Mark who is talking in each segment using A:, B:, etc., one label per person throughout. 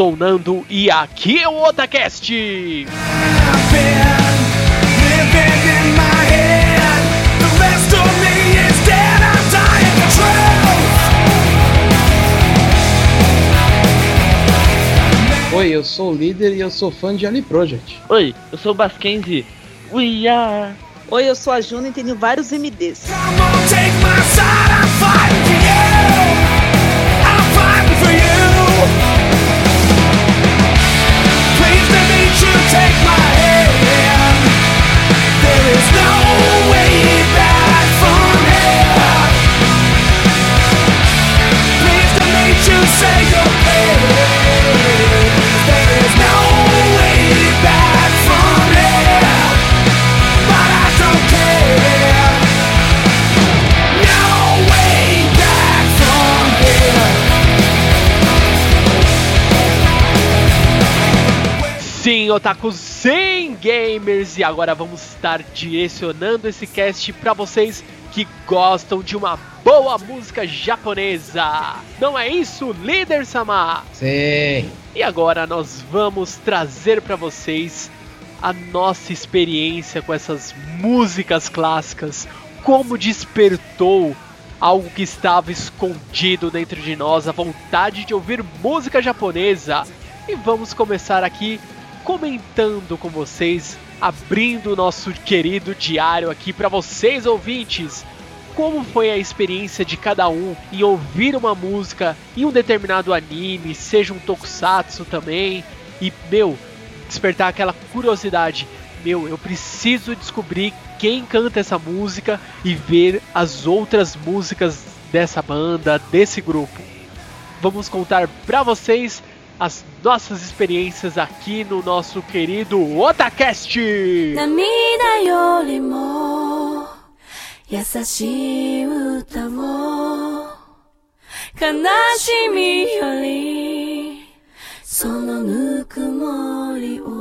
A: Sou o Nando e aqui é o Otacast.
B: Oi, eu sou o líder e eu sou fã de Anime Project.
C: Oi, eu sou o Baskenzi. We are.
D: Oi, eu sou a Juna e tenho vários MDs.
E: Say
A: otakus, sim, gamers! E agora vamos estar direcionando esse cast para vocês que gostam de uma boa música japonesa. Não é isso, líder Sama?
B: Sim.
A: E agora nós vamos trazer para vocês a nossa experiência com essas músicas clássicas, como despertou algo que estava escondido dentro de nós, a vontade de ouvir música japonesa. E vamos começar aqui comentando com vocês, abrindo o nosso querido diário aqui para vocês ouvintes. Como foi a experiência de cada um em ouvir uma música em um determinado anime, seja um tokusatsu também, e meu, despertar aquela curiosidade. Meu, eu preciso descobrir quem canta essa música e ver as outras músicas dessa banda, desse grupo. Vamos contar pra vocês as nossas experiências aqui no nosso querido Otacast!
E: 涙よりも優しい歌を悲しみよりそのぬくもりを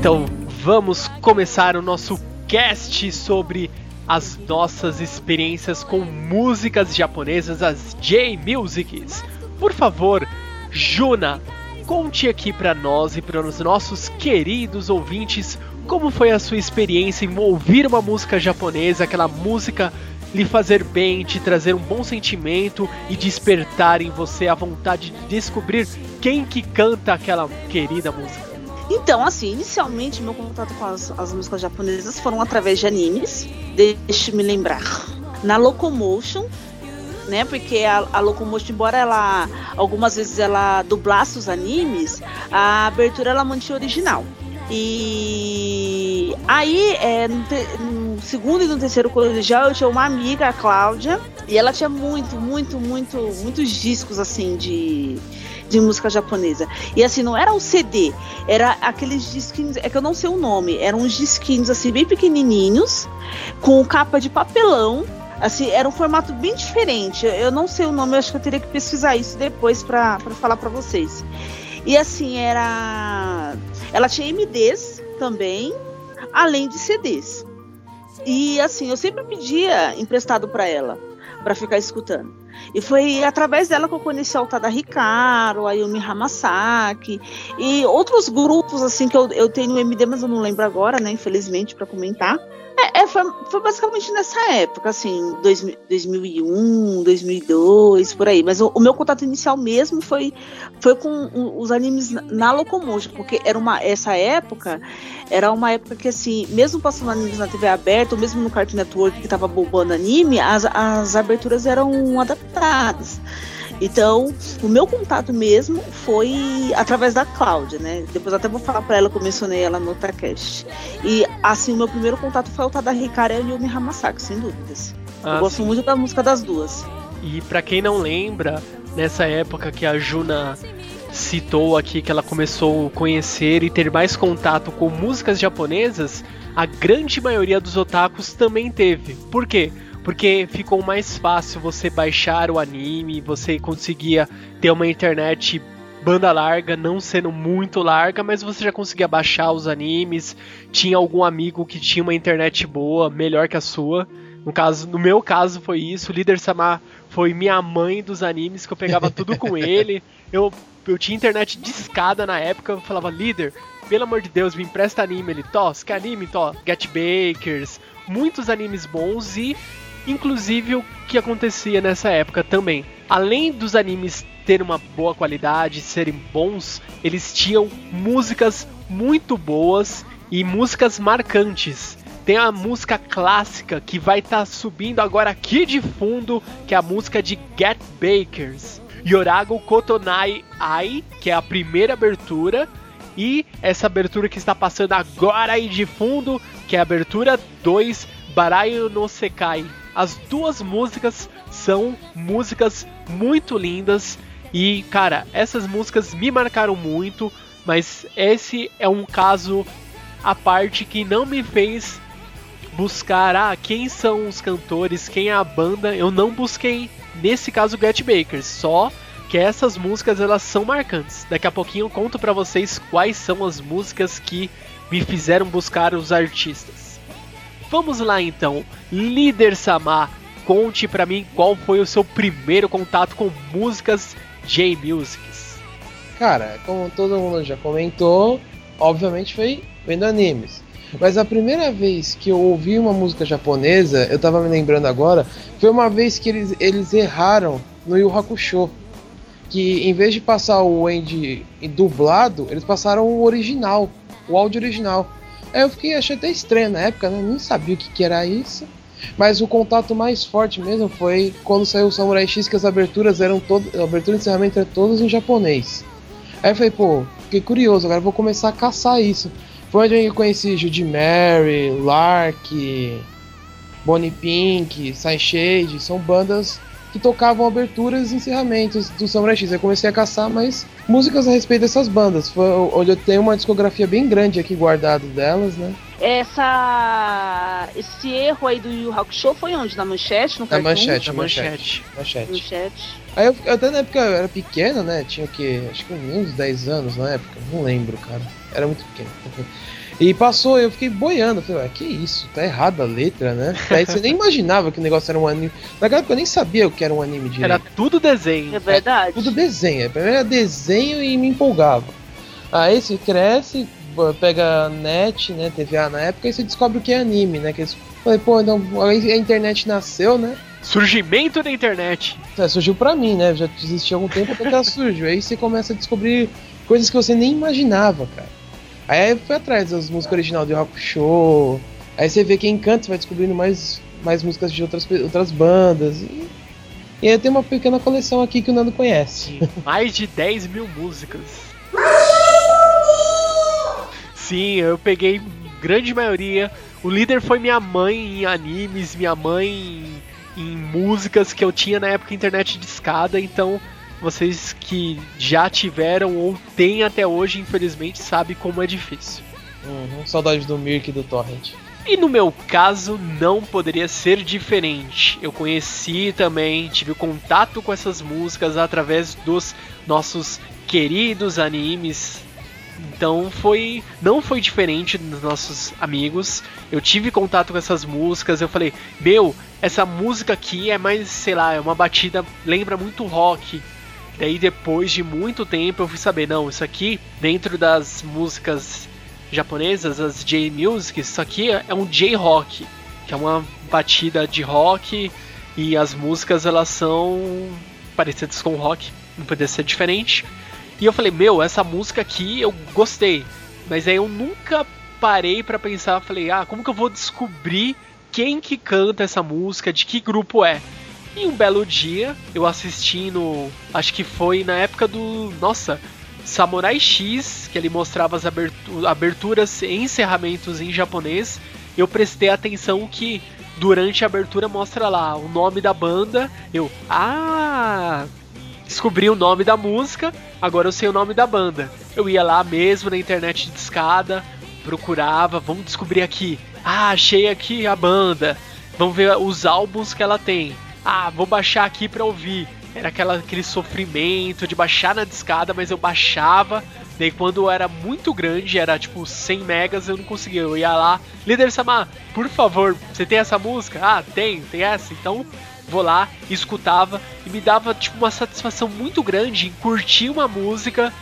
A: Então, vamos começar o nosso cast sobre as nossas experiências com músicas japonesas, as J-Musics. Por favor, Juna, conte aqui pra nós e para os nossos queridos ouvintes como foi a sua experiência em ouvir uma música japonesa, aquela música lhe fazer bem, te trazer um bom sentimento e despertar em você a vontade de descobrir quem que canta aquela querida música.
D: Então, assim, inicialmente meu contato com as, as músicas japonesas foram através de animes. Deixe-me lembrar. Na Locomotion, né? Porque a, a Locomotion, embora ela algumas vezes ela dublasse os animes, a abertura ela mantinha original. E aí, é, no, te- no segundo e no terceiro colegial, eu tinha uma amiga, a Cláudia, E ela tinha muito, muito, muito, muitos discos assim de, de música japonesa. E assim, não era o CD, era aqueles disquinhos, é que eu não sei o nome, eram uns disquinhos assim bem pequenininhos, com capa de papelão. Assim, era um formato bem diferente. Eu- não sei o nome, eu acho que eu teria que pesquisar isso depois pra falar pra vocês. E assim, era. Ela tinha MDs também, além de CDs. E assim, eu sempre pedia emprestado pra ela, pra ficar escutando. E foi através dela que eu conheci a Altada Ricardo, a Yumi Hamasaki e outros grupos assim que eu, eu tenho MD, mas eu não lembro agora, né? Infelizmente, pra comentar. É, é, foi, foi basicamente nessa época, assim, 2000, 2001, 2002, por aí. Mas o, o meu contato inicial mesmo foi, foi com os animes na- na Locomotion, porque era uma, essa época era uma época que, assim, mesmo passando animes na TV aberta, ou mesmo no Cartoon Network que tava bombando anime, as, as aberturas eram adaptadas. Então, o meu contato mesmo foi através da Cláudia, né? Depois até vou falar pra ela que eu mencionei ela no Otacast. E, assim, o meu primeiro contato foi o Tada Hikari e o Yumi Hamasaki, sem dúvidas.
A: Ah,
D: eu gosto
A: sim.
D: muito da música das duas.
A: E pra quem não lembra, nessa época que a Juna citou aqui que ela começou a conhecer e ter mais contato com músicas japonesas, a grande maioria dos otakus também teve. Por quê? Porque ficou mais fácil você baixar o anime, você conseguia ter uma internet banda larga, não sendo muito larga, mas você já conseguia baixar os animes. Tinha algum amigo que tinha uma internet boa, melhor que a sua. No caso, no meu caso foi isso. O líder Samar foi minha mãe dos animes, que eu pegava tudo com ele. Eu, eu tinha internet discada na época, eu falava, líder, pelo amor de Deus, me empresta anime. Ele, Tó, que anime? Tó, Get Bakers, muitos animes bons e, inclusive, o que acontecia nessa época também. Além dos animes terem uma boa qualidade, serem bons, eles tinham músicas muito boas e músicas marcantes. Tem a música clássica que vai estar subindo agora aqui de fundo, que é a música de Get Bakers. Yorago Kotonai Ai, que é a primeira abertura, e essa abertura que está passando agora aí de fundo, que é a abertura 2, Barayo no Sekai. As duas músicas são músicas muito lindas e, cara, essas músicas me marcaram muito, mas esse é um caso à parte que não me fez buscar ah, quem são os cantores, quem é a banda. Eu não busquei nesse caso Get Bakers, só que essas músicas elas são marcantes. Daqui a pouquinho eu conto pra vocês quais são as músicas que me fizeram buscar os artistas. Vamos lá então, líder Samar, conte pra mim qual foi o seu primeiro contato com músicas J-Musics.
B: Cara, como todo mundo já comentou, obviamente foi vendo animes. Mas a primeira vez que eu ouvi uma música japonesa, eu tava me lembrando agora, foi uma vez que eles, eles erraram no Yu Hakusho. Que em vez de passar o End dublado, eles passaram o original, o áudio original. Aí eu fiquei, achei até estranho na época, né? Nem sabia o que, que era isso. Mas o contato mais forte mesmo foi quando saiu o Samurai X, que as aberturas eram todas. A abertura e encerramento eram todas em japonês. Aí eu falei, pô, fiquei curioso, agora vou começar a caçar isso. Foi onde eu conheci Judy Mary, Lark, Bonnie Pink, Shade, são bandas que tocavam aberturas e encerramentos do Samurai X. Eu comecei a caçar mais músicas a respeito dessas bandas. Foi onde eu tenho uma discografia bem grande aqui guardada delas, né?
D: Essa, esse erro aí do Yu Hakusho foi onde? Na manchete? No
B: Na manchete,
A: Na
B: manchete.
A: manchete.
B: Manchete. Aí eu, até na época eu era pequeno, né? Tinha o que? Acho que uns 10 anos na época. Não lembro, cara. Era muito pequeno. E passou, eu fiquei boiando. Falei, ué, que isso? Tá errada a letra, né? Aí você nem imaginava que o negócio era um anime. Naquela época eu nem sabia o que era um anime direito.
A: Era tudo desenho.
D: É verdade.
B: Tudo desenho. Primeiro era desenho e me empolgava. Aí você cresce, pega net, né? TVA na época, e você descobre o que é anime, né? Que eles... Falei, pô, então aí a internet nasceu, né?
A: Surgimento da internet.
B: É, surgiu pra mim, né? Já existia há algum tempo até que ela surgiu. Aí você começa a descobrir coisas que você nem imaginava, cara. Aí eu fui atrás das músicas original do Hakusho. Aí você vê quem canta, você vai descobrindo mais, mais músicas de outras, outras bandas. E, e aí tem uma pequena coleção aqui que o Nando conhece.
A: Mais de 10 mil músicas. Sim, eu peguei grande maioria. O líder foi minha mãe em animes, minha mãe em músicas que eu tinha na época internet de escada, então vocês que já tiveram ou têm até hoje, infelizmente, sabem como é difícil.
B: Uhum, saudade do Mirk e do Torrent.
A: E no meu caso não poderia ser diferente. Eu conheci também, tive contato com essas músicas através dos nossos queridos animes. Então foi, não foi diferente dos nossos amigos. Eu tive contato com essas músicas, eu falei: "Meu, essa música aqui é mais, sei lá, é uma batida, lembra muito rock". Daí depois de muito tempo eu fui saber, não, isso aqui dentro das músicas japonesas, as J-Music, isso aqui é um J-Rock, que é uma batida de rock e as músicas elas são parecidas com rock, não poderia ser diferente. E eu falei, meu, essa música aqui eu gostei, mas aí eu nunca parei para pensar, falei, ah, como que eu vou descobrir quem que canta essa música, de que grupo é? E um belo dia, eu assisti no. Acho que foi na época do. Nossa, Samurai X, que ele mostrava as abertu aberturas e encerramentos em japonês, eu prestei atenção que durante a abertura mostra lá o nome da banda. Eu, ah, descobri o nome da música, agora eu sei o nome da banda. Eu ia lá mesmo na internet de escada, procurava, vamos descobrir aqui. Ah, achei aqui a banda. Vamos ver os álbuns que ela tem. Ah, vou baixar aqui pra ouvir. Era aquela, aquele sofrimento de baixar na discada, mas eu baixava. Daí quando era muito grande, era tipo 100 megas, eu não conseguia. Eu ia lá, líder Samar, por favor, você tem essa música? Ah, tem, tem essa. Então vou lá, escutava e me dava tipo uma satisfação muito grande em curtir uma música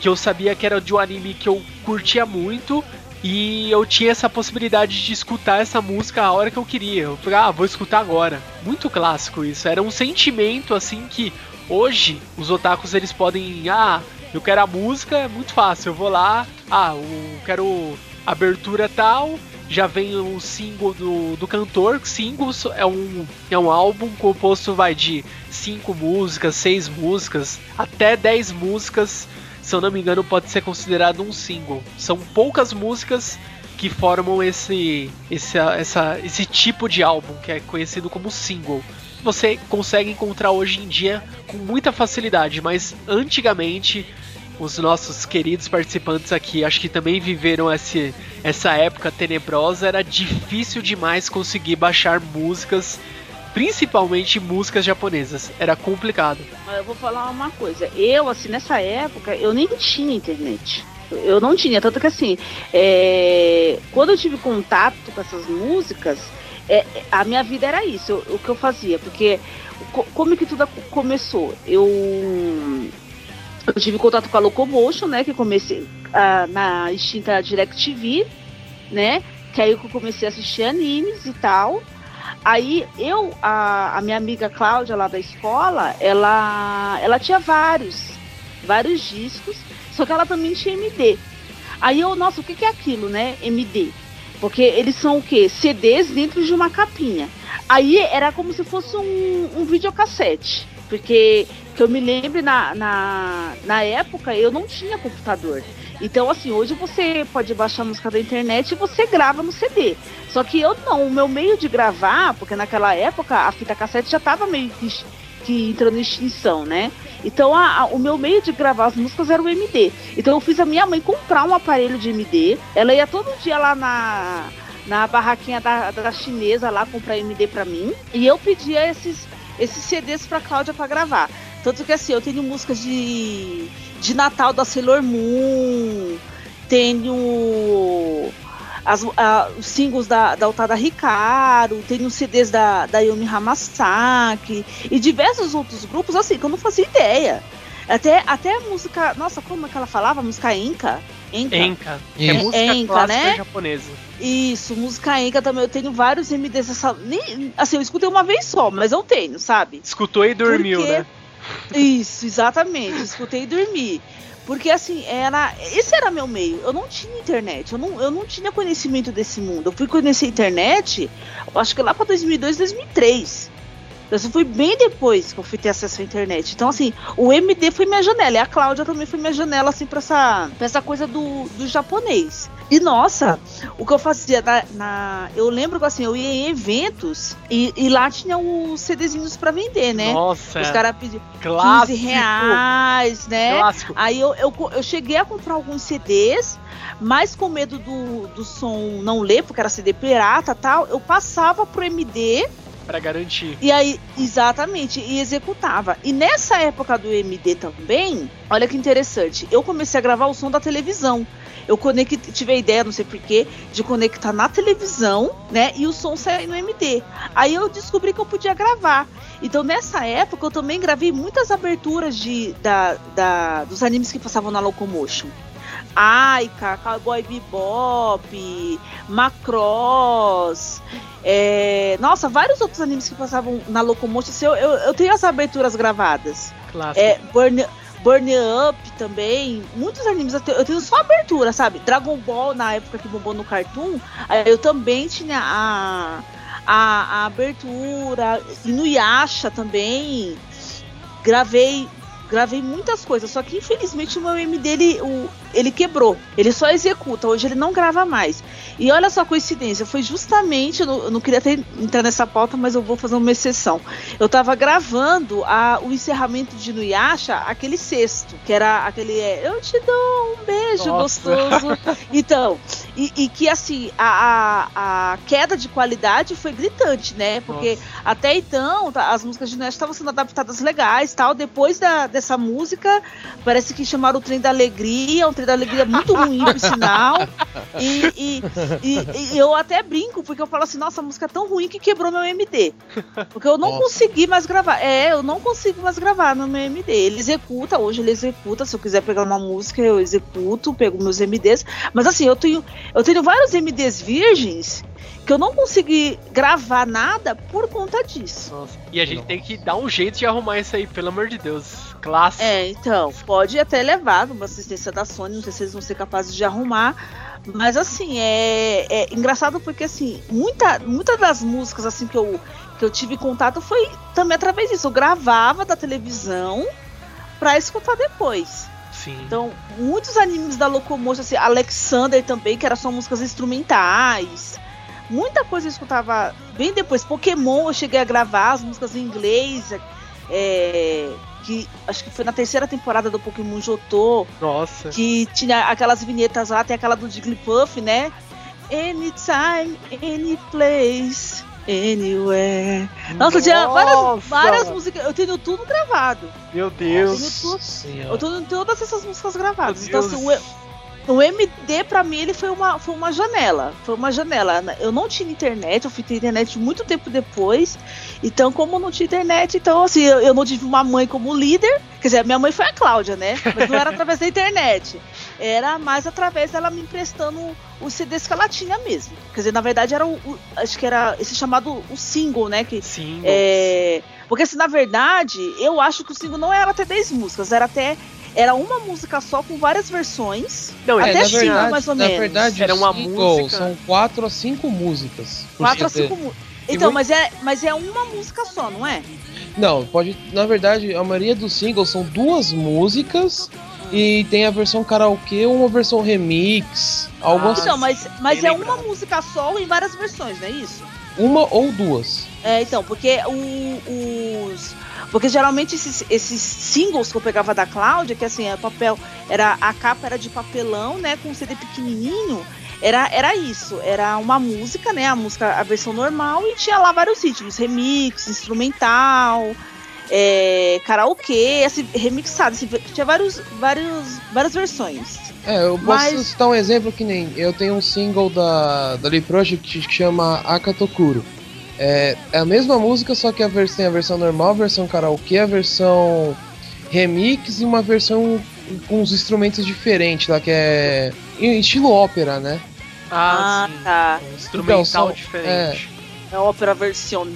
A: que eu sabia que era de um anime que eu curtia muito e eu tinha essa possibilidade de escutar essa música a hora que eu queria. Eu falei, ah, vou escutar agora. Muito clássico isso. Era um sentimento assim que hoje os otakus eles podem, ah, eu quero a música, é muito fácil. Eu vou lá, ah, eu quero abertura tal, já vem o single do, do cantor. Single é um, é um álbum composto vai de cinco músicas, seis músicas, até dez músicas se eu não me engano, pode ser considerado um single. São poucas músicas que formam esse, esse, essa, esse tipo de álbum, que é conhecido como single. Você consegue encontrar hoje em dia com muita facilidade, mas antigamente os nossos queridos participantes aqui, acho que também viveram esse, essa época tenebrosa, era difícil demais conseguir baixar músicas principalmente músicas japonesas. Era complicado.
D: Eu vou falar uma coisa. Eu, assim, nessa época, eu nem tinha internet. Eu não tinha, tanto que assim, é... quando eu tive contato com essas músicas, é... a minha vida era isso, o que eu fazia, porque como que tudo começou? Eu, eu tive contato com a Locomotion, né, que comecei a, na extinta DirecTV, né, que aí eu comecei a assistir animes e tal. Aí eu, a, a minha amiga Cláudia lá da escola, ela, ela tinha vários, vários discos, só que ela também tinha MD. Aí eu, nossa, o que, que é aquilo, né? MD. Porque eles são o quê? CDs dentro de uma capinha. Aí era como se fosse um, um videocassete. Porque que eu me lembro na, na, na época eu não tinha computador. Então, assim, hoje você pode baixar música da internet e você grava no CD. Só que eu não, o meu meio de gravar, porque naquela época a fita cassete já estava meio que, que entrando em extinção, né? Então a, a, o meu meio de gravar as músicas era o MD. Então eu fiz a minha mãe comprar um aparelho de MD. Ela ia todo dia lá na, na barraquinha da, da chinesa lá comprar MD para mim. E eu pedia esses, esses CDs pra Cláudia para gravar. Tanto que assim, eu tenho músicas de de Natal da Sailor Moon, tenho as, a, os singles da, da Altada Ricardo, tenho CDs da, da Yumi Hamasaki e diversos outros grupos, assim, que eu não fazia ideia. Até, até a música. Nossa, como é que ela falava? Música Enka?
A: Enka. Enka. É música Enka, clássica né? japonesa.
D: Isso, música Enka também. Eu tenho vários MDs. Essa, nem, assim, eu escutei uma vez só, mas eu tenho, sabe?
A: Escutou e dormiu, Porque, né?
D: Isso, exatamente. Escutei e dormi. Porque assim, era. Esse era meu meio. Eu não tinha internet. Eu não, eu não tinha conhecimento desse mundo. Eu fui conhecer a internet, acho que lá para 2002, 2003. Isso foi bem depois que eu fui ter acesso à internet. Então, assim, o MD foi minha janela. E a Cláudia também foi minha janela, assim, pra essa, pra essa coisa do, do japonês. E nossa, o que eu fazia na, na- Eu lembro que assim, eu ia em eventos e, e lá tinha os CDzinhos pra vender, né?
A: Nossa,
D: Os caras pediam 15
A: clássico.
D: reais, né?
A: Clássico.
D: Aí eu, eu, eu cheguei a comprar alguns CDs, mas com medo do, do som não ler, porque era CD pirata e tal, eu passava pro MD
A: Pra garantir.
D: e aí, exatamente, e executava. E nessa época do MD também, olha que interessante, eu comecei a gravar o som da televisão. Eu conectei, tive a ideia, não sei porquê, de conectar na televisão, né? E o som sair no MD. Aí eu descobri que eu podia gravar. Então nessa época eu também gravei muitas aberturas de, da, da- dos animes que passavam na Locomotion. Aika, Cowboy Bebop, Macross, é, nossa, vários outros animes que passavam na Locomotion. Eu, eu, eu tenho as aberturas gravadas.
A: Clássico.
D: É, Burn, Burn Up também. Muitos animes eu tenho, eu tenho só abertura, sabe? Dragon Ball, na época que bombou no Cartoon, eu também tinha a, a, a abertura. E no Yasha também. Gravei. Gravei muitas coisas, só que infelizmente o meu MD ele, o, ele quebrou. Ele só executa, hoje ele não grava mais. E olha só a coincidência, foi justamente, eu não, queria ter, entrar nessa pauta, mas eu vou fazer uma exceção. Eu tava gravando a, o encerramento de Nuyasha, aquele sexto, que era aquele é, eu te dou um beijo
A: Nossa.
D: gostoso. Então, e, e que assim, a, a, a queda de qualidade foi gritante, né? Porque até então, tá, as músicas de Nuyasha estavam sendo adaptadas legais tal. Depois da, dessa música, parece que chamaram o Trem da Alegria, um Trem da Alegria muito ruim, por sinal. E, e, e- e eu até brinco, porque eu falo assim, nossa, a música é tão ruim que quebrou meu MD. Porque eu não
B: Nossa.
D: consegui mais gravar. É, eu não consigo mais gravar no meu MD. Ele executa, hoje ele executa. Se eu quiser pegar uma música, eu executo, pego meus MDs. Mas assim, eu tenho, eu tenho vários MDs virgens que eu não consegui gravar nada por conta disso.
A: Nossa. E a gente tem que dar um jeito de arrumar isso aí, pelo amor de Deus. Clássico.
D: É, então, pode até levar numa assistência da Sony, não sei se eles vão ser capazes de arrumar. Mas assim, é, é engraçado porque assim, muita, muita das músicas assim que eu, que eu tive contato foi também através disso. Eu gravava da televisão pra escutar depois.
A: Sim.
D: Então, muitos animes da Locomotion, assim, Alexander também, que era só músicas instrumentais. Muita coisa eu escutava bem depois. Pokémon eu cheguei a gravar as músicas em inglês. é, que acho que foi na terceira temporada do Pokémon Jotô,
A: Nossa.
D: que tinha aquelas vinhetas lá, tem aquela do Jigglypuff, né? Anytime, any place, anywhere. Nossa, tinha várias,
A: Nossa!
D: várias músicas. Eu tenho tudo gravado.
A: Meu Deus.
D: Nossa. Eu
B: Senhora.
D: tenho todas essas músicas gravadas.
A: Meu
D: Então,
A: Deus.
D: assim, o, o MD pra mim ele foi uma, foi uma janela. Foi uma janela. Eu não tinha internet, eu fui ter internet muito tempo depois. Então, como não tinha internet, então assim, eu, eu não tive uma mãe como líder. Quer dizer, a minha mãe foi a Cláudia, né? Mas não era através da internet. Era mais através dela me emprestando os CDs que ela tinha mesmo. Quer dizer, na verdade era o. o- acho que era esse chamado o single, né? Que
A: Sim.
D: é, porque assim, na verdade, eu acho que o single não era até 10 músicas, era até. Era uma música só com várias versões.
A: Não,
D: até
A: é,
B: na
D: cinco,
B: verdade,
D: mais ou
B: na
D: menos.
B: verdade,
A: Era uma
B: single
A: música-
B: São quatro a cinco músicas.
D: Quatro a
B: CD.
D: cinco músicas. Então, mas é, mas é uma música só, não é?
B: Não, pode. Na verdade, a maioria dos singles são duas músicas e tem a versão karaokê ou uma versão remix, algo
A: Ah,
B: assim.
D: Então, mas, mas
A: bem
D: é
A: lembrado.
D: uma música só em várias versões, não é isso?
B: Uma ou duas.
D: É, então, porque o- os. Porque geralmente esses, esses singles que eu pegava da Cláudia, que assim, é papel, era, a capa era de papelão, né? Com um CD pequenininho. Era, era isso, era uma música, né? A música, a versão normal, e tinha lá vários ritmos, remix, instrumental, é, karaokê, assim, remixado, assim, tinha vários, vários, várias versões.
B: É, eu posso
D: Mas-
B: citar um exemplo que nem eu tenho um single da, da Lee Project que chama Akatokuro. É, é a mesma música, só que a versão, tem a versão normal, a versão karaokê, a versão remix e uma versão com uns instrumentos diferentes lá, que é em estilo ópera, né?
A: Ah,
D: Ah,
A: sim.
D: tá.
A: Um instrumental
B: são-
A: diferente.
D: É ópera version.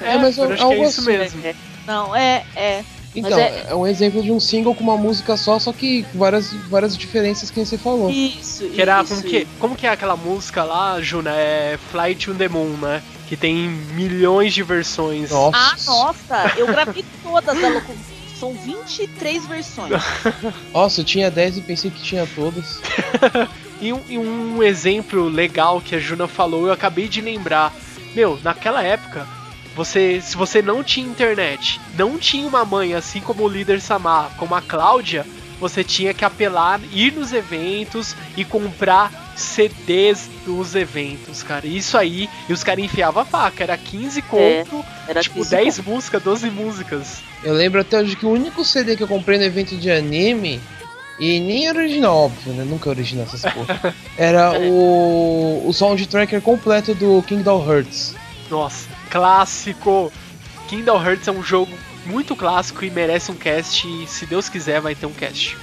B: É, mas
A: eu
B: é
A: acho que é isso
B: assim.
A: mesmo.
D: É. Não, é, é.
B: Então,
D: é-
B: é... um exemplo de um single com uma música só, só que várias, várias diferenças que você falou.
D: Isso,
A: Que era
D: isso,
A: como que, como que é aquela música lá, Juna? É Fly to the Moon, né? Que tem milhões de versões.
B: Nossa.
D: Ah, nossa, eu gravei todas da Loco. São 23 versões.
B: Nossa, eu tinha 10 e pensei que tinha todas.
A: E um, e um exemplo legal que a Juna falou, eu acabei de lembrar. Meu, naquela época, você, se você não tinha internet, não tinha uma mãe, assim como o líder Samar, como a Cláudia, você tinha que apelar, ir nos eventos e comprar CDs dos eventos, cara. Isso aí, e os caras enfiavam a faca, era 15 conto,
D: Era
A: tipo
D: 15
A: 10 músicas, 12 músicas.
B: Eu lembro até hoje que o único CD que eu comprei no evento de anime, e nem era original, óbvio, né? Nunca é original essas porra. Era o, o soundtracker completo do Kingdom Hearts.
A: Nossa, clássico! Kingdom Hearts é um jogo muito clássico e merece um cast, e se Deus quiser vai ter um cast.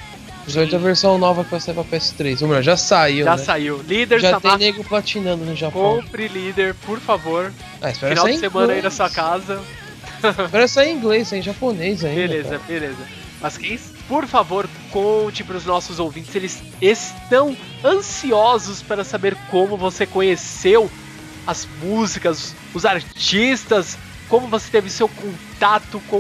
B: Principalmente a versão nova que vai sair pra PS3. Ou melhor, já saiu,
A: Já
B: né?
A: saiu. Líder
B: Já tem
A: Samar,
B: nego platinando no Japão.
A: compre líder, por favor.
B: Ah, espera
A: Final de
B: em
A: semana aí na sua casa.
B: Espera sair em inglês, em japonês ainda.
A: Beleza,
B: cara.
A: beleza. Mas quem, por favor, conte para os nossos ouvintes, eles estão ansiosos para saber como você conheceu as músicas, os artistas, como você teve seu contato com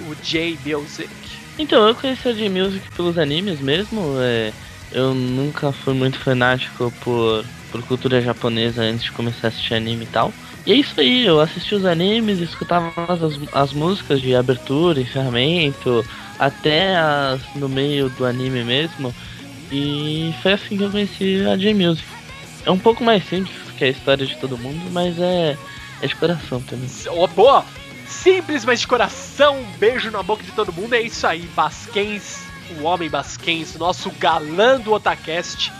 A: o J-Music.
C: Então, eu conheci a J-Music pelos animes mesmo. é, eu nunca fui muito fanático por, por cultura japonesa antes de começar a assistir anime e tal. E é isso aí, eu assisti os animes, escutava as, as músicas de abertura, encerramento, até as no meio do anime mesmo. E foi assim que eu conheci a J-Music. É um pouco mais simples que a história de todo mundo, mas é, é de coração também.
A: Oh, boa! Simples, mas de coração, um beijo na boca de todo mundo. É isso aí, Basquens, o homem Basquens, nosso galã do Otacast.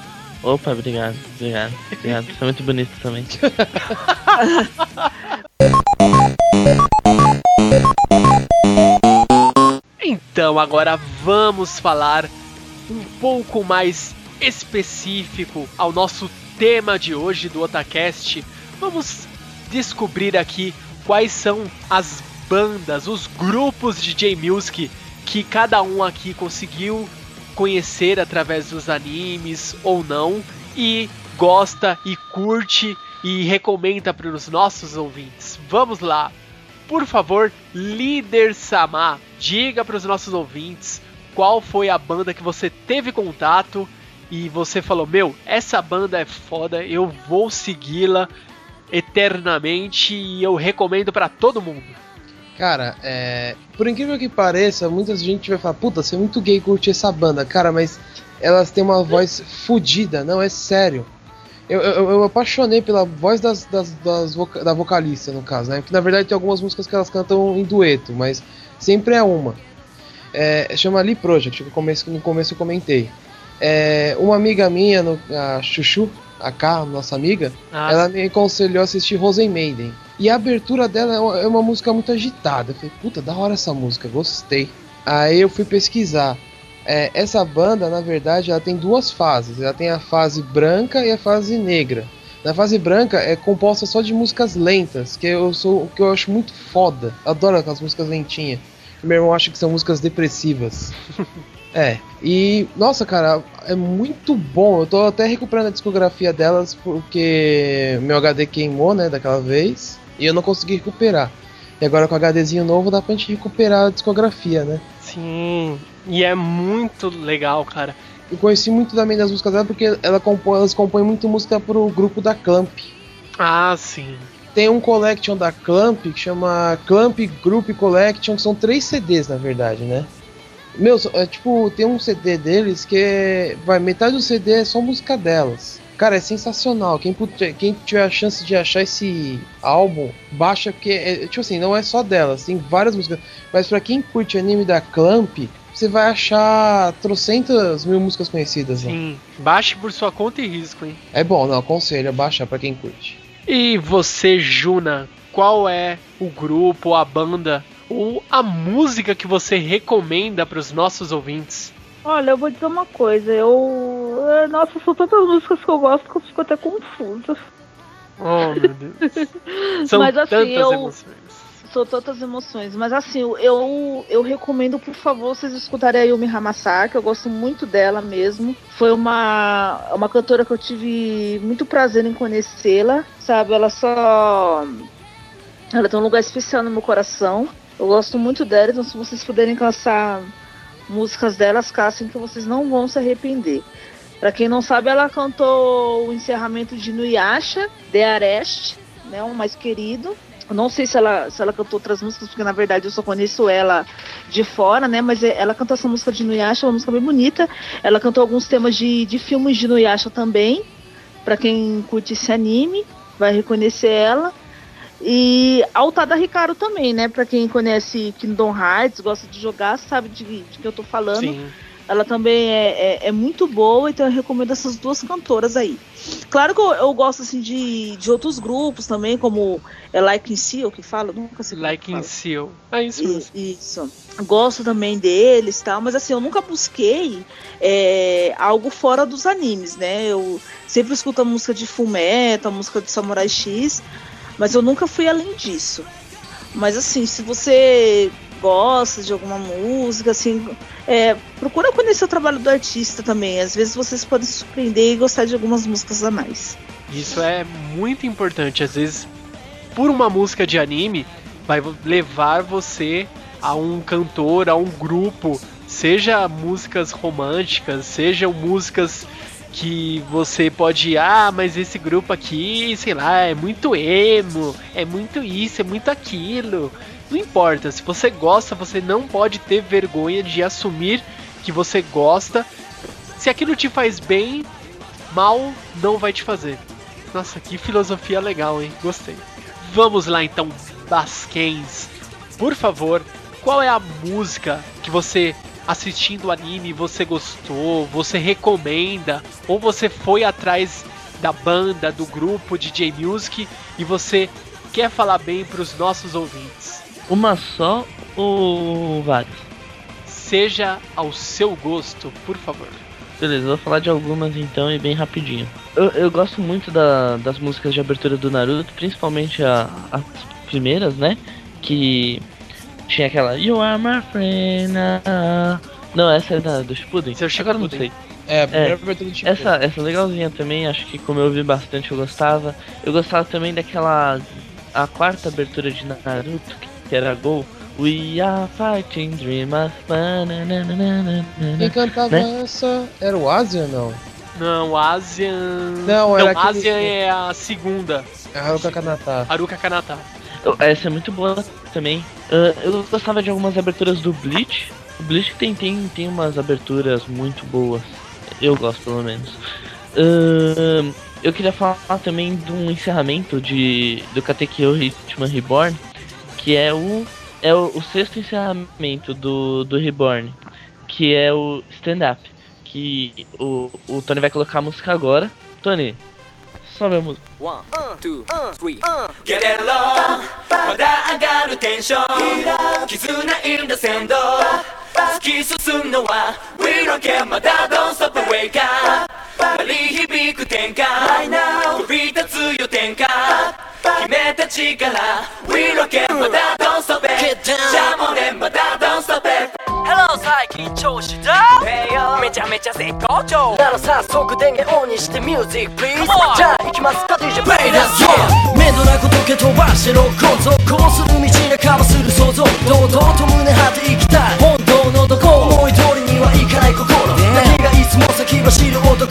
C: Opa, obrigado, obrigado, obrigado. Você é muito bonito também.
A: Então, agora vamos falar um pouco mais específico ao nosso tema de hoje do Otacast. Vamos descobrir aqui quais são as bandas, os grupos de J-Music que cada um aqui conseguiu conhecer através dos animes ou não e gosta e curte e recomenda para os nossos ouvintes. Vamos lá. Por favor, líder Samar, diga para os nossos ouvintes qual foi a banda que você teve contato e você falou: Meu, essa banda é foda, eu vou segui-la eternamente e eu recomendo para todo mundo.
B: Cara, é. Por incrível que pareça, muita gente vai falar, puta, você é muito gay curte essa banda. Cara, mas elas têm uma voz fodida, não, é sério. Eu, eu, eu apaixonei pela voz das, das, das voca- da vocalista, no caso, né? Porque na verdade tem algumas músicas que elas cantam em dueto, mas sempre é uma. É, chama Lee Project, que no começo, no começo eu comentei. É, uma amiga minha, no- a Chuchu, a K, nossa amiga,
A: Ah,
B: ela me aconselhou a assistir Rosen Maiden. E a abertura dela é uma, é uma música muito agitada. Eu falei, puta, da hora essa música, gostei. Aí eu fui pesquisar. É, essa banda, na verdade, ela tem duas fases. Ela tem a fase branca e a fase negra. Na fase branca é composta só de músicas lentas, que eu sou que eu acho muito foda. Adoro aquelas músicas lentinhas. Meu irmão acha que são músicas depressivas. É, e nossa, cara, é muito bom. Eu tô até recuperando a discografia delas porque meu HD queimou, né, daquela vez, e eu não consegui recuperar. E agora com o HDzinho novo dá pra gente recuperar a discografia, né?
A: sim, e é muito legal, cara.
B: Eu conheci muito também das músicas dela porque ela compõe, elas compõem muito música pro grupo da Clamp.
A: Ah, sim.
B: Tem um collection da Clamp que chama Clamp Group Collection, que são três CDs na verdade, né? Meu, é, tipo, tem um CD deles que é, vai metade do CD é só música delas. Cara, é sensacional. Quem, quem tiver a chance de achar esse álbum, baixa porque é, tipo assim, não é só delas, tem várias músicas. Mas pra quem curte anime da Clamp, você vai achar trocentas mil músicas conhecidas. Né?
A: Sim, baixe por sua conta e risco, hein?
B: É bom, não, aconselho a baixar pra quem curte.
A: E você, Juna, qual é o grupo, a banda ou a música que você recomenda para os nossos ouvintes?
D: Olha, eu vou dizer uma coisa, eu. eh, Nossa, são tantas músicas que eu gosto que eu fico até confusa.
A: Oh, meu Deus. São
D: Mas, assim,
A: tantas
D: eu-
A: emoções.
D: São tantas emoções. Mas assim, eu, eu recomendo, por favor, vocês escutarem a Yumi Hamasaki. Eu gosto muito dela mesmo. Foi uma, uma cantora que eu tive muito prazer em conhecê-la. Sabe, ela só. Ela tem um lugar especial no meu coração. Eu gosto muito dela, então se vocês puderem caçar músicas delas, caçem que vocês não vão se arrepender. Pra quem não sabe, ela cantou o encerramento de Nuyasha, The Arrest, né, o mais querido. Não sei se ela, se ela cantou outras músicas, porque na verdade eu só conheço ela de fora, né? Mas ela cantou essa música de Nuyasha, uma música bem bonita. Ela cantou alguns temas de, de filmes de Nuyasha também. Pra quem curte esse anime, vai reconhecer ela. E a Utada Ricardo também, né? Pra quem conhece Kingdom Hearts, gosta de jogar, sabe de, de que eu tô falando.
A: Sim.
D: Ela também é, é, é muito boa, então eu recomendo essas duas cantoras aí. Claro que eu, eu gosto assim de, de outros grupos também, como é Like in Seal, que fala, nunca sei como
A: Like in Seal. É isso mesmo.
D: Isso. Gosto também deles tal, mas assim, eu nunca busquei é, algo fora dos animes, né? Eu sempre escuto a música de Fullmetal, a música de Samurai X, mas eu nunca fui além disso. Mas assim, se você gosta de alguma música, assim, é, procura conhecer o trabalho do artista também. Às vezes vocês podem se surpreender e gostar de algumas músicas a mais.
A: Isso é muito importante. Às vezes, por uma música de anime, vai levar você a um cantor, a um grupo, seja músicas românticas, sejam músicas que você pode, ah, mas esse grupo aqui, sei lá, é muito emo, é muito isso, é muito aquilo. Não importa, se você gosta, você não pode ter vergonha de assumir que você gosta. Se aquilo te faz bem, mal não vai te fazer. Nossa, que filosofia legal, hein? Gostei. Vamos lá então, Basquens. Por favor, qual é a música que você assistindo o anime você gostou, você recomenda ou você foi atrás da banda, do grupo DJ Music e você quer falar bem para os nossos ouvintes?
C: Uma só ou várias?
A: Seja ao seu gosto, por favor.
C: Beleza, vou falar de algumas então e bem rapidinho. Eu, eu gosto muito da- das músicas de abertura do Naruto, principalmente a- as primeiras, né? Que tinha aquela You are my friend. ah." Não, essa é da, do Shippuden.
A: É o
C: Agora não
A: Shippuden.
C: sei.
B: É, a primeira abertura do tipo.
C: Essa, essa legalzinha também, acho que como eu ouvi bastante eu gostava. Eu gostava também daquela. A quarta abertura de Naruto, que era Gol. We are fighting dreamers.
B: Quem cantava
C: né?
B: essa era o Asian, não?
A: Não, Asian.
B: Não, era aquele-
A: Asian é a segunda.
B: É Haruka Kanata.
A: Haruka Kanata.
C: Eu- Essa é muito boa também. Ah, eu gostava de algumas aberturas do Bleach. O Bleach tem, tem, tem umas aberturas muito boas. Eu gosto, pelo menos. Ah, eu queria falar também de um encerramento de, do Katekyo Hitman Reborn, que é o, é o, o sexto encerramento do, do Reborn, que é o Stand Up. Que o, o Tony vai colocar a música agora. Tony, sobe a música.
F: One, two, three, Get it along まだ上がるテンション絆in the 鮮度突き進むのは We don't care まだ Don't stop and wake up 鳴り響く天下飛び立つよ天下決 めた力。We care まだ Don't stop it ジャモネまだ Don't stop it Hello 最近調子だ。めちゃめちゃ絶好調なら早速電源オンにして Music please じゃあ行きますか DJ と蹴飛ばしてロックオンぞこうする道する想像。堂々と胸張っていきたい。本当のどこ思い通りにはいかない心。だけがいつも先走る男。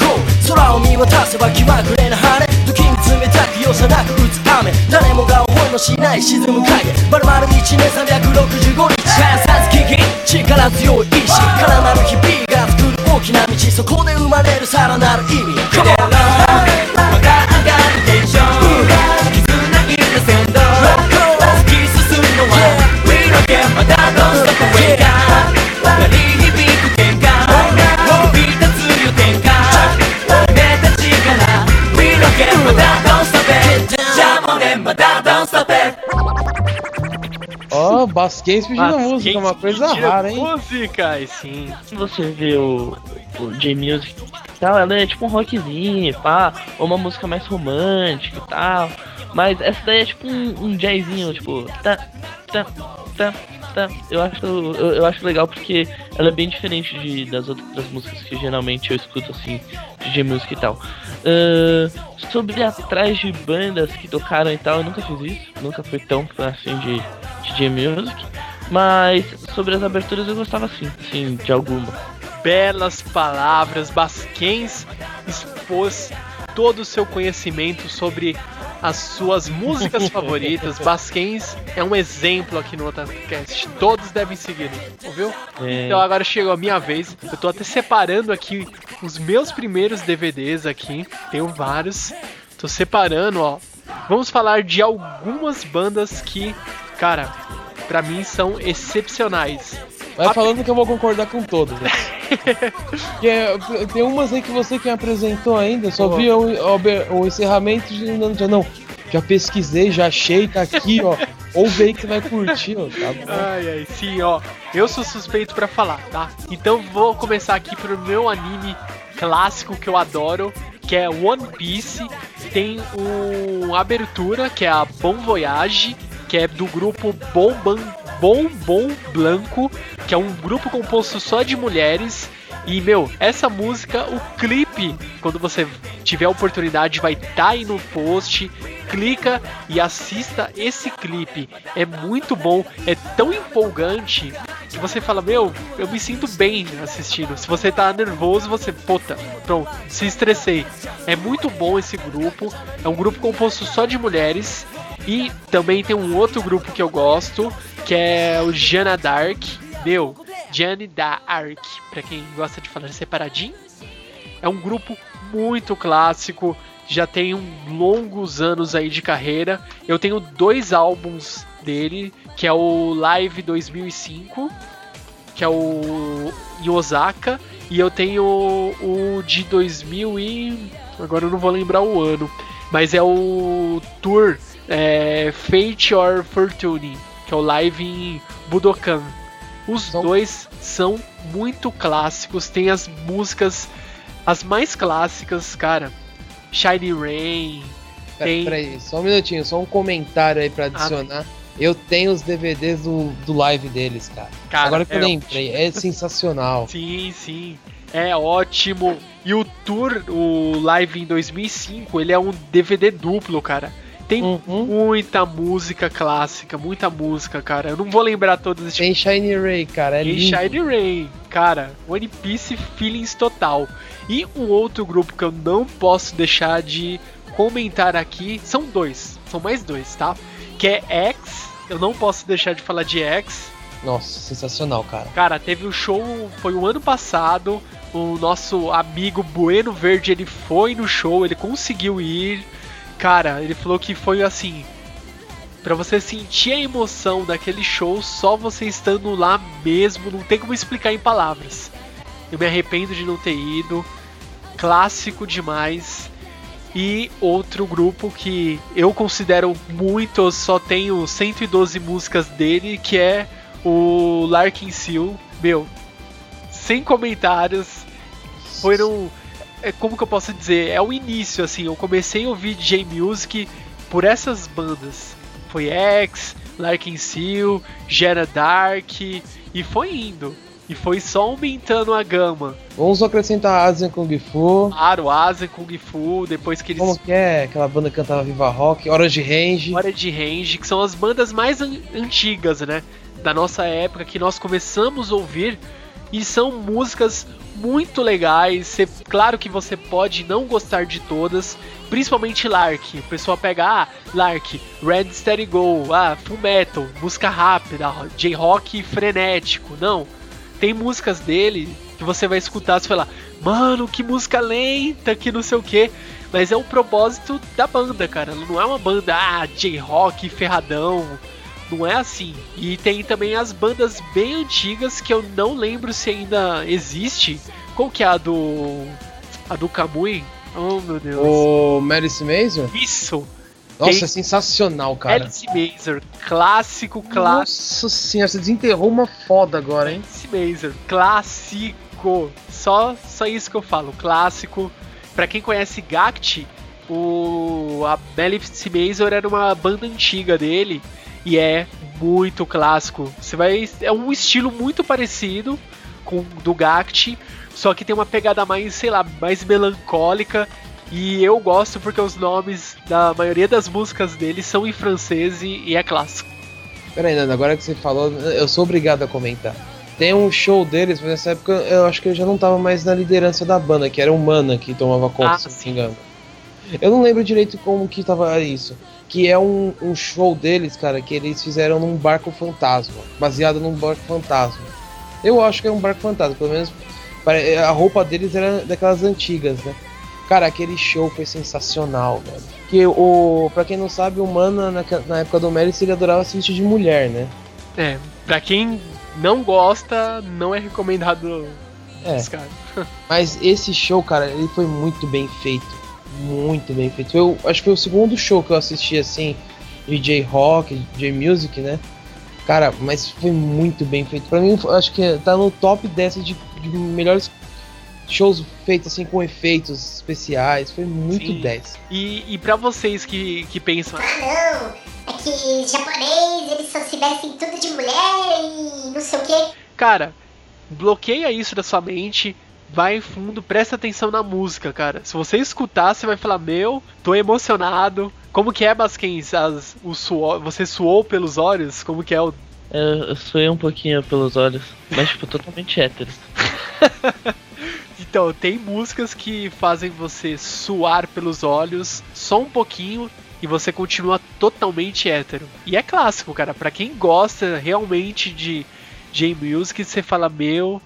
F: 空を見渡せば気まぐれな晴れ。時に冷たく容赦なく打つ雨。誰もが思いもしない沈む影。まるまる1年365日観察危機力強い意志。からなる日々が作る大きな道。そこで生まれるさらなる意味
B: Ó, Basquens pedindo
A: Mas
B: música, uma coisa rara, hein?
A: Música, e sim.
C: Se você vê o, o J-Music e tal, ela é tipo um rockzinho, pá, ou uma música mais romântica e tal. Mas essa daí é tipo um, um jazzinho, tipo, tá, tá, tá, tá. Eu acho, eu, eu acho legal porque ela é bem diferente de, das outras músicas que geralmente eu escuto assim, DJ Music e tal. Uh, sobre atrás de bandas que tocaram e tal, eu nunca fiz isso, nunca fui tão assim de DJ Music. Mas sobre as aberturas eu gostava sim, sim, de alguma.
A: Belas palavras, Basquens expôs todo o seu conhecimento sobre as suas músicas favoritas. Basquens é um exemplo aqui no Otacast. Todos devem seguir, ouviu?
C: É.
A: Então agora chegou a minha vez. Eu tô até separando aqui os meus primeiros DVDs aqui. Tenho vários. Tô separando, ó. Vamos falar de algumas bandas que, cara, pra mim são excepcionais.
B: Vai
A: A-
B: falando que eu vou concordar com todos. Né? É, tem umas aí que você que apresentou ainda, só
A: Boa.
B: vi o, o, o encerramento e não, já não. Já pesquisei, já achei, tá aqui, ó. Ouve aí que você vai curtir, ó. Tá bom.
A: Ai, ai, sim, ó. Eu sou suspeito pra falar, tá? Então vou começar aqui pro meu anime clássico que eu adoro, que é One Piece. Tem o abertura, que é a Bon Voyage, que é do grupo Bom Ban Bom Bom Blanco, que é um grupo composto só de mulheres. E, meu, essa música, o clipe, quando você tiver a oportunidade, vai estar aí no post. Clica e assista esse clipe. É muito bom, é tão empolgante que você fala: Meu, eu me sinto bem assistindo. Se você tá nervoso, você, puta, pronto, se estressei. É muito bom esse grupo. É um grupo composto só de mulheres. E também tem um outro grupo que eu gosto, que é o Jana Dark. Meu, Jane Dark, pra quem gosta de falar separadinho. É um grupo muito clássico, já tem um longos anos aí de carreira. Eu tenho dois álbuns dele, que é o Live 2005, que é o em Osaka, e eu tenho o de 2000 e agora eu não vou lembrar o ano, mas é o Tour é, Fate or Fortune, que é o live em Budokan. Os
B: São-
A: dois são muito clássicos, tem as músicas as mais clássicas, cara. Shiny Rain.
B: Pera-
A: Tem-
B: Peraí, só um minutinho, só um comentário aí pra adicionar. Eu tenho os DVDs do, do live deles, cara.
A: Cara,
B: Agora que eu
A: é
B: lembrei, é sensacional.
A: Sim, sim. É ótimo. E o Tour, o Live em 2005, ele é um DVD duplo, cara. Tem
B: Uhum.
A: muita música clássica, muita música, cara. Eu não vou lembrar todas.
B: Tem Shiny Ray, cara, é
A: Tem
B: lindo.
A: Shiny Rain, cara. One Piece Feelings total. E um outro grupo que eu não posso deixar de comentar aqui, são dois, são mais dois, tá? Que é X, eu não posso deixar de falar de X.
B: Nossa, sensacional, cara.
A: Cara, teve o show, foi o ano passado, o nosso amigo Bueno Verde, ele foi no show, ele conseguiu ir. Cara, ele falou que foi assim, Pra você sentir a emoção daquele show, só você estando lá mesmo, não tem como explicar em palavras. Eu me arrependo de não ter ido. Clássico demais. E outro grupo que eu considero muito, eu só tenho 112 músicas dele, que é o Larkin Seal. Meu, sem comentários. Foram. É, como que eu posso dizer? É o início, assim. Eu comecei a ouvir J-Music por essas bandas. Foi X, Larkin Seal, Gera Dark, e foi indo. E foi só aumentando a gama.
B: Vamos acrescentar Asian Kung Fu.
A: Claro, Asa, Kung Fu, depois que eles
B: Como que é? Aquela banda que cantava Viva Rock, Orange Range.
A: Hora de Range, que são as bandas mais an- antigas, né? Da nossa época, que nós começamos a ouvir. E são músicas muito legais. Cê- claro que você pode não gostar de todas, principalmente Lark. O pessoal pega, ah, Lark, Red Steady Go, ah, Full Metal, música rápida, J-Rock frenético. Não. Tem músicas dele que você vai escutar e falar, mano, que música lenta, que não sei o que. Mas é o propósito da banda, cara. Não é uma banda, ah, J-Rock, ferradão. Não é assim. E tem também as bandas bem antigas que eu não lembro se ainda existe. Qual que é a do. A do Kamui? Oh meu Deus.
B: O Malice Mason.
A: Isso!
B: Nossa, é sensacional, cara.
A: Alice Mazer, clássico, clássico.
B: Nossa senhora, você desenterrou uma foda agora, hein?
A: Alice Mazer, clássico. Só, só isso que eu falo, clássico. Pra quem conhece Gact, o a Alice Mazer era uma banda antiga dele e é muito clássico. Você vai. É um estilo muito parecido com o do Gact, só que tem uma pegada mais, sei lá, mais melancólica. E eu gosto porque os nomes da maioria das músicas dele são em francês e, e é clássico.
B: Peraí, Nando, agora que você falou, eu sou obrigado a comentar. Tem um show deles, mas nessa época eu acho que eu já não tava mais na liderança da banda, que era o Mana que tomava conta,
A: Ah,
B: se não me engano. Eu não lembro direito como que tava isso. Que é um, um show deles, cara, que eles fizeram num barco fantasma. Baseado num barco fantasma. Eu acho que é um barco fantasma, pelo menos a roupa deles era daquelas antigas, né? Cara, aquele show foi sensacional, velho. Que o. Pra quem não sabe, o Mana, na, na época do Melis, ele adorava se vestir de mulher, né?
A: É, pra quem não gosta, não é recomendado
B: É. Mas esse show, cara, ele foi muito bem feito. Muito bem feito. Eu acho que foi o segundo show que eu assisti assim, de J-Rock, J-Music, né? Cara, mas foi muito bem feito. Pra mim, acho que tá no top 10 de, de melhores shows feitos assim com efeitos especiais. Foi muito
A: Sim.
B: 10.
A: E, e para vocês que, que pensam,
G: Ah, não. É que japonês, eles só se vestem tudo de mulher e não sei o quê.
A: cara, bloqueia isso da sua mente, vai fundo, presta atenção na música, cara. Se você escutar, você vai falar, meu, tô emocionado. Como que é, Basquens? As, o suor, você suou pelos olhos? Como que é o.
C: Eu, eu suei um pouquinho pelos olhos, mas tipo, totalmente hétero.
A: Então, tem músicas que fazem você suar pelos olhos só um pouquinho e você continua totalmente hétero. E é clássico, cara. Pra quem gosta realmente de J-Music, você fala, meu,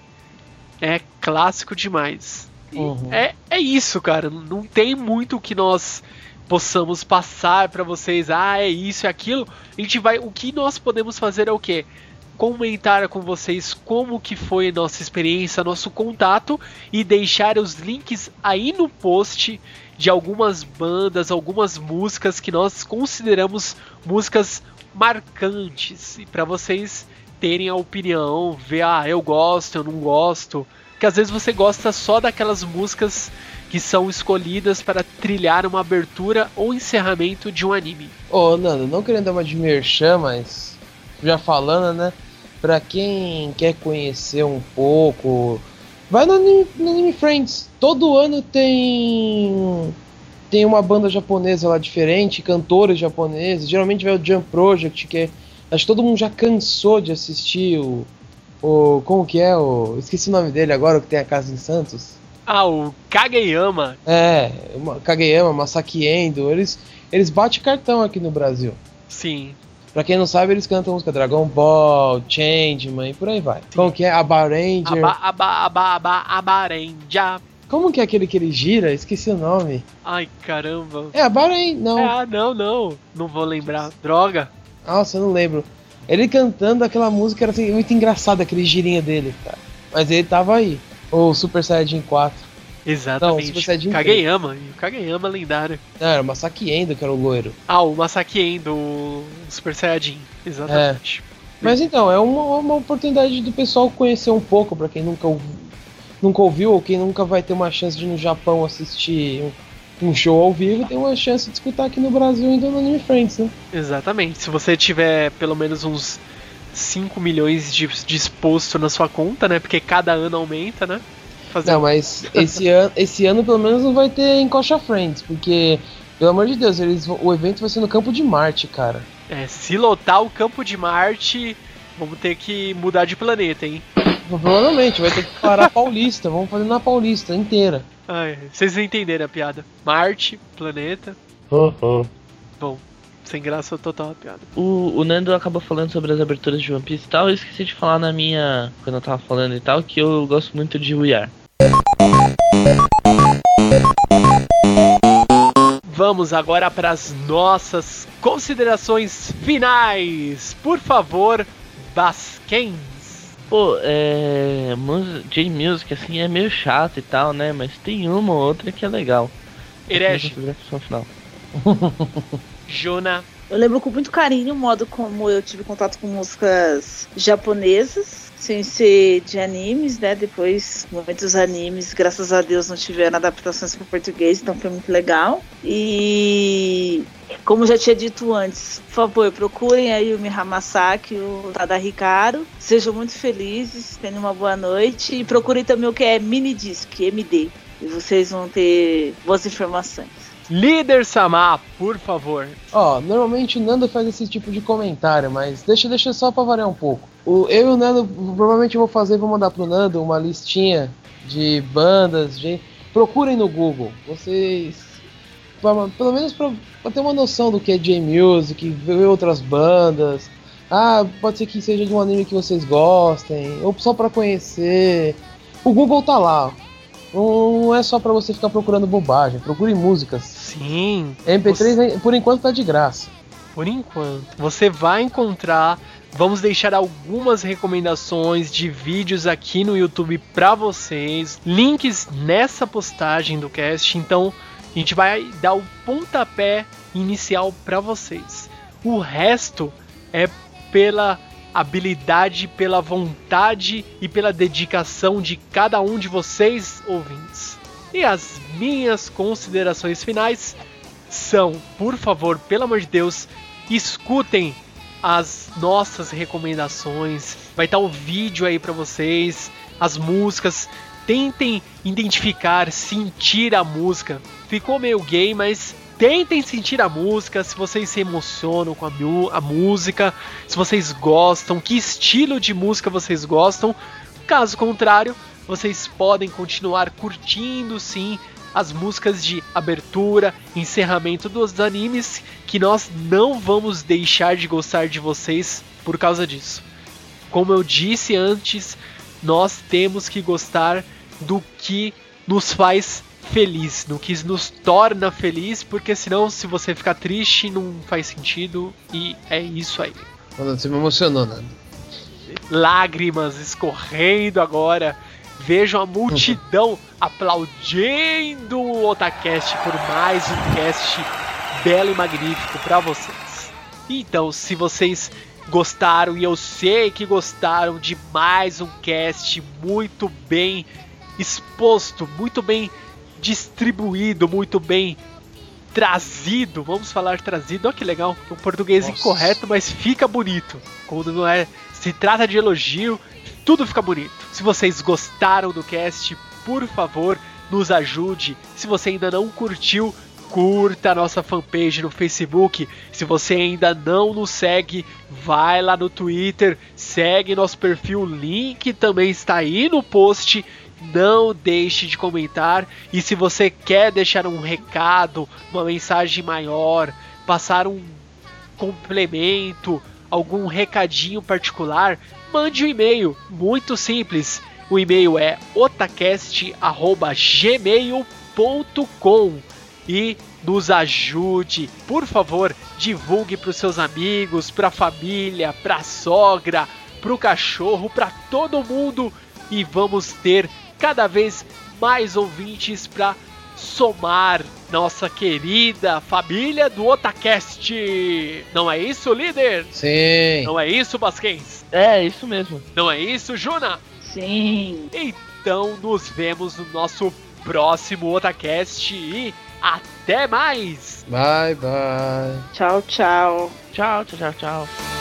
A: é clássico demais.
B: Uhum.
A: É, é isso, cara. Não tem muito que nós possamos passar pra vocês. Ah, é isso, é aquilo. A gente vai. O que nós podemos fazer é o quê? Comentar com vocês como que foi nossa experiência, nosso contato e deixar os links aí no post de algumas bandas, algumas músicas que nós consideramos músicas marcantes e para vocês terem a opinião, ver ah, eu gosto, eu não gosto, que às vezes você gosta só daquelas músicas que são escolhidas para trilhar uma abertura ou encerramento de um anime.
B: Ô, Nando, não querendo dar uma de merchan, mas já falando, né? Pra quem quer conhecer um pouco, vai no Anime, no Anime Friends. Todo ano tem tem uma banda japonesa lá diferente, cantores japoneses. Geralmente vai o Jump Project, que é, acho que todo mundo já cansou de assistir o o como que é o esqueci o nome dele agora, o que tem a casa em Santos.
A: Ah, o Kageyama.
B: É, Kageyama, Masaki Endo, eles eles batem cartão aqui no Brasil.
A: Sim.
B: Pra quem não sabe, eles cantam música Dragon Ball, Changeman e por aí vai. Como que é? Aba Ranger.
A: Aba, aba, aba, aba, abarenja.
B: Como que é aquele que ele gira? Esqueci o nome.
A: Ai, caramba.
B: É, Abaren, não.
A: Ah, não, não. Não vou lembrar. Droga.
B: Nossa, eu não lembro. Ele cantando aquela música era assim, muito engraçado, aquele girinho dele, cara. Mas ele tava aí. O Super Saiyajin 4.
A: Exatamente.
B: Super Saiyajin
A: Kageyama. O Kageyama lendário.
B: Não, era o Masaki Endo, que era o loiro.
A: Ah, o Masaki Endo, o Super Saiyajin. Exatamente.
B: Mas então, é uma, uma oportunidade do pessoal conhecer um pouco, pra quem nunca, nunca ouviu ou quem nunca vai ter uma chance de ir no Japão assistir um, show ao vivo, tem uma chance de escutar aqui no Brasil ainda no Anime Friends, né?
A: Exatamente. Se você tiver pelo menos uns 5 milhões de, disposto na sua conta, né? Porque cada ano aumenta, né? Fazer
B: Não, mas esse, ano, esse ano pelo menos não vai ter em Coxa Friends, porque, pelo amor de Deus, eles, o evento vai ser no Campo de Marte, cara.
A: É, se lotar o campo de Marte, vamos ter que mudar de planeta, hein?
B: Provavelmente, vai ter que parar Paulista, vamos fazer na Paulista inteira.
A: Ai, vocês entenderam a piada. Marte, planeta. Bom, sem graça total a piada.
C: O, o Nando acabou falando sobre as aberturas de One Piece e tal. Eu esqueci de falar na minha. Quando eu tava falando e tal, que eu gosto muito de We Are.
A: Vamos agora para as nossas considerações finais. Por favor, Basquens.
C: Pô, é. mus- J-Music, assim, é meio chato e tal, né? Mas tem uma ou outra que é legal. Final.
A: Jona,
D: Eu lembro com muito carinho o modo como eu tive contato com músicas japonesas, sem ser de animes, né? Depois, muitos animes, graças a Deus, não tiveram adaptações para português, então foi muito legal. E como já tinha dito antes, por favor, procurem aí o Mihamasaki, o Tada Ricardo. Sejam muito felizes, tenham uma boa noite. E procurem também o que é mini disc, MD. E vocês vão ter boas informações.
A: Líder Samar, por favor.
B: Ó, normalmente o Nando faz esse tipo de comentário, mas deixa, deixa só pra variar um pouco. O, eu e o Nando, provavelmente eu vou fazer, vou mandar pro Nando uma listinha de bandas, de... Procurem no Google. Vocês. pra- Pelo menos pra, pra ter uma noção do que é J-Music, ver outras bandas. Ah, pode ser que seja de um anime que vocês gostem, ou só pra conhecer. O Google tá lá. Não é só pra você ficar procurando bobagem. Procure músicas.
A: Sim,
B: MP3 por enquanto tá de graça.
A: por enquanto. Você vai encontrar. Vamos deixar algumas recomendações de vídeos aqui no YouTube pra vocês. Links nessa postagem do cast. Então a gente vai dar o pontapé inicial pra vocês. O resto é pela habilidade, pela vontade e pela dedicação de cada um de vocês, ouvintes. E as minhas considerações finais são, por favor, pelo amor de Deus, escutem as nossas recomendações. Vai estar o vídeo aí pra vocês, as músicas. Tentem identificar, sentir a música. Ficou meio gay, mas tentem sentir a música. Se vocês se emocionam com a, a música, se vocês gostam, que estilo de música vocês gostam. Caso contrário, vocês podem continuar curtindo sim as músicas de abertura, encerramento dos animes, que nós não vamos deixar de gostar de vocês por causa disso. Como eu disse antes, nós temos que gostar do que nos faz feliz, do que nos torna feliz, porque senão se você ficar triste não faz sentido e é isso aí
B: Mano, Você me emocionou, Nando.
A: lágrimas escorrendo agora. Vejam a multidão aplaudindo o Otacast por mais um cast belo e magnífico para vocês. Então, se vocês gostaram, e eu sei que gostaram de mais um cast muito bem exposto, muito bem distribuído, muito bem trazido, vamos falar trazido, olha que legal, um português
B: Nossa.
A: incorreto, mas fica bonito. Quando não é, se trata de elogio, tudo fica bonito. Se vocês gostaram do cast, por favor, nos ajude. Se você ainda não curtiu, curta a nossa fanpage no Facebook. Se você ainda não nos segue, vai lá no Twitter, segue nosso perfil, o link também está aí no post. Não deixe de comentar. E se você quer deixar um recado, uma mensagem maior, passar um complemento, algum recadinho particular, mande um e-mail. Muito simples. O e-mail é otacast@gmail.com e nos ajude, por favor, divulgue para os seus amigos, para a família, para a sogra, para o cachorro, para todo mundo e vamos ter cada vez mais ouvintes para somar nossa querida família do Otacast. Não é isso, líder?
B: Sim.
A: Não é isso, Basquens?
C: É, isso mesmo.
A: Não é isso, Juna?
D: Sim.
A: Então nos vemos no nosso próximo Otacast e até mais!
B: Bye, bye.
D: Tchau, tchau.
C: Tchau, tchau, tchau, tchau.